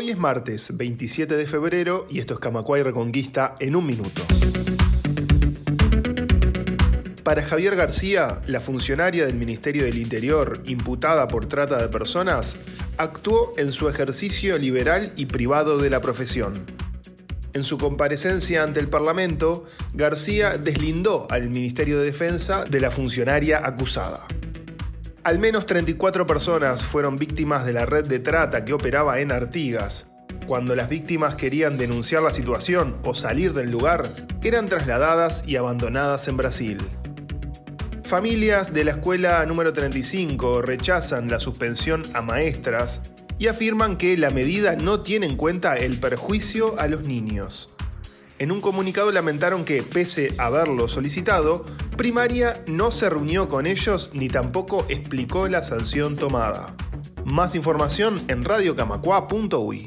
Hoy es martes 27 de febrero y esto es Camacuay Reconquista en un minuto. Para Javier García, la funcionaria del Ministerio del Interior imputada por trata de personas, actuó en su ejercicio liberal y privado de la profesión. En su comparecencia ante el Parlamento, García deslindó al Ministerio de Defensa de la funcionaria acusada. Al menos 34 personas fueron víctimas de la red de trata que operaba en Artigas. Cuando las víctimas querían denunciar la situación o salir del lugar, eran trasladadas y abandonadas en Brasil. Familias de la escuela número 35 rechazan la suspensión a maestras y afirman que la medida no tiene en cuenta el perjuicio a los niños. En un comunicado lamentaron que, pese a haberlo solicitado, Primaria no se reunió con ellos ni tampoco explicó la sanción tomada. Más información en radiocamacua.uy.